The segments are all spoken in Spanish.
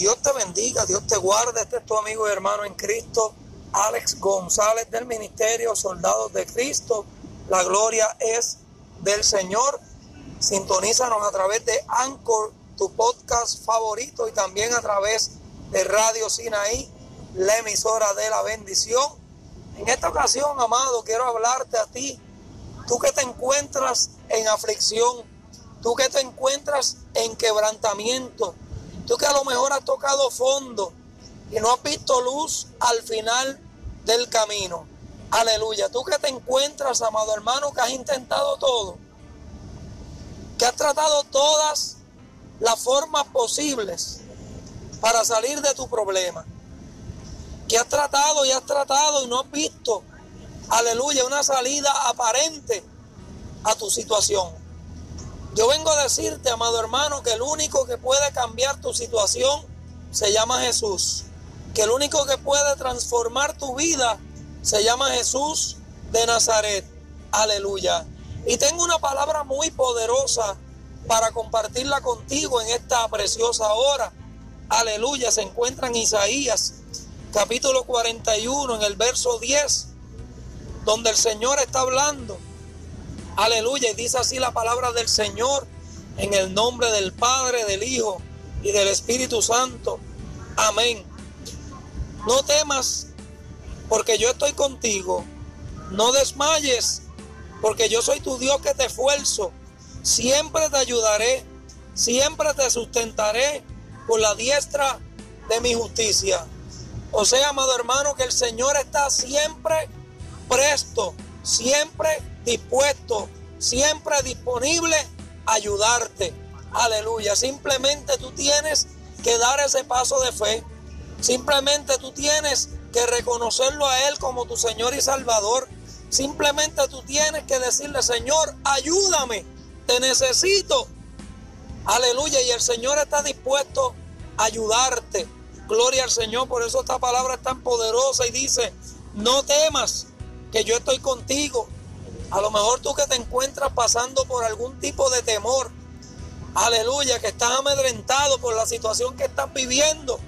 Dios te bendiga, Dios te guarde. Este es tu amigo y hermano en Cristo, Alex González del Ministerio Soldados de Cristo. La gloria es del Señor. Sintonízanos a través de Anchor, tu podcast favorito, y también a través de Radio Sinaí, la emisora de la bendición. En esta ocasión, amado, quiero hablarte a ti, tú que te encuentras en aflicción, tú que te encuentras en quebrantamiento, tú que a lo mejor has tocado fondo y no has visto luz al final del camino. Aleluya, tú que te encuentras, amado hermano, que has intentado todo que has tratado todas las formas posibles para salir de tu problema. Que has tratado y has tratado y no has visto, aleluya, una salida aparente a tu situación. Yo vengo a decirte, amado hermano, que el único que puede cambiar tu situación se llama Jesús. Que el único que puede transformar tu vida se llama Jesús de Nazaret. Aleluya. Y tengo una palabra muy poderosa para compartirla contigo en esta preciosa hora. Aleluya, se encuentra en Isaías capítulo 41 en el verso 10, donde el Señor está hablando. Aleluya, y dice así la palabra del Señor en el nombre del Padre, del Hijo y del Espíritu Santo. Amén. No temas, porque yo estoy contigo. No desmayes, porque yo soy tu Dios que te esfuerzo. Siempre te ayudaré, siempre te sustentaré con la diestra de mi justicia. O sea, amado hermano, que el Señor está siempre presto, siempre dispuesto, siempre disponible a ayudarte. Aleluya. Simplemente tú tienes que dar ese paso de fe. Simplemente tú tienes que reconocerlo a Él como tu Señor y Salvador. Simplemente tú tienes que decirle, Señor, ayúdame, te necesito. Aleluya, y el Señor está dispuesto a ayudarte. Gloria al Señor, por eso esta palabra es tan poderosa y dice, no temas, que yo estoy contigo. A lo mejor tú que te encuentras pasando por algún tipo de temor, aleluya, que estás amedrentado por la situación que estás viviendo.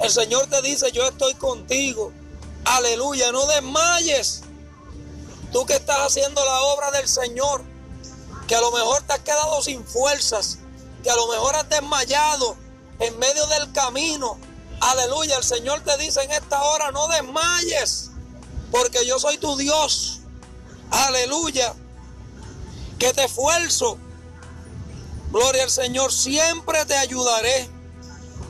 El Señor te dice, yo estoy contigo. Aleluya, no desmayes. Tú que estás haciendo la obra del Señor, que a lo mejor te has quedado sin fuerzas, que a lo mejor has desmayado en medio del camino. Aleluya, el Señor te dice en esta hora, no desmayes, porque yo soy tu Dios. Aleluya, que te esfuerzo. Gloria al Señor, siempre te ayudaré,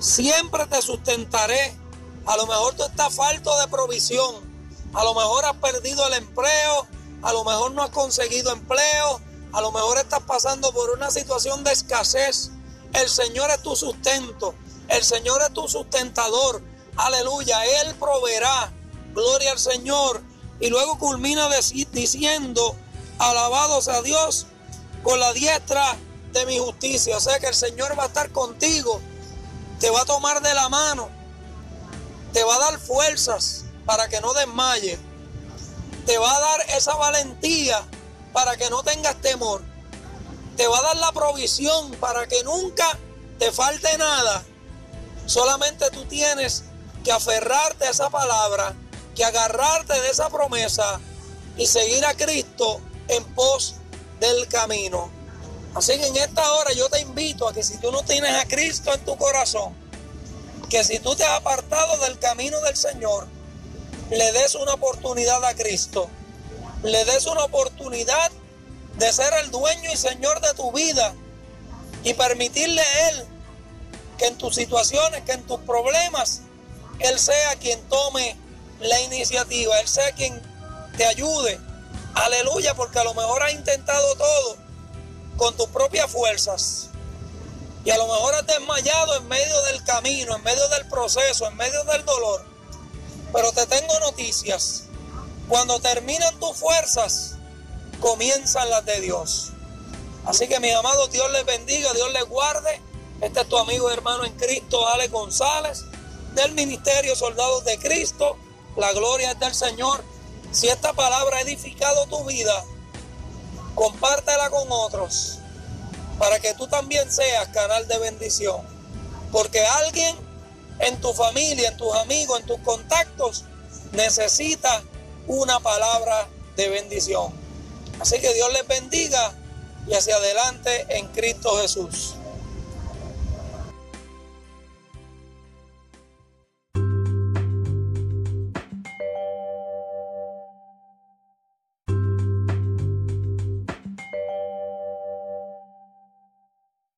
siempre te sustentaré. A lo mejor tú estás falto de provisión, a lo mejor has perdido el empleo, a lo mejor no has conseguido empleo, a lo mejor estás pasando por una situación de escasez. El Señor es tu sustento, el Señor es tu sustentador. Aleluya, Él proveerá. Gloria al Señor. Y luego culmina diciendo, alabado sea Dios con la diestra de mi justicia. O sea que el Señor va a estar contigo, te va a tomar de la mano, te va a dar fuerzas para que no desmayes te va a dar esa valentía para que no tengas temor. Te va a dar la provisión para que nunca te falte nada. Solamente tú tienes que aferrarte a esa palabra, que agarrarte de esa promesa y seguir a Cristo en pos del camino. Así que en esta hora yo te invito a que si tú no tienes a Cristo en tu corazón, que si tú te has apartado del camino del Señor, le des una oportunidad a Cristo. Le des una oportunidad de ser el dueño y señor de tu vida y permitirle a Él que en tus situaciones, que en tus problemas, Él sea quien tome la iniciativa, Él sea quien te ayude. Aleluya, porque a lo mejor has intentado todo con tus propias fuerzas. Y a lo mejor has desmayado en medio del camino, en medio del proceso, en medio del dolor. Pero te tengo noticias. Cuando terminan tus fuerzas, comienzan las de Dios. Así que mis amados, Dios les bendiga, Dios les guarde. Este es tu amigo y hermano en Cristo, Ale González, del Ministerio Soldados de Cristo. La gloria es del Señor. Si esta palabra ha edificado tu vida, compártela con otros para que tú también seas canal de bendición. Porque alguien en tu familia, en tus amigos, en tus contactos, necesita una palabra de bendición. Así que Dios les bendiga y hacia adelante en Cristo Jesús.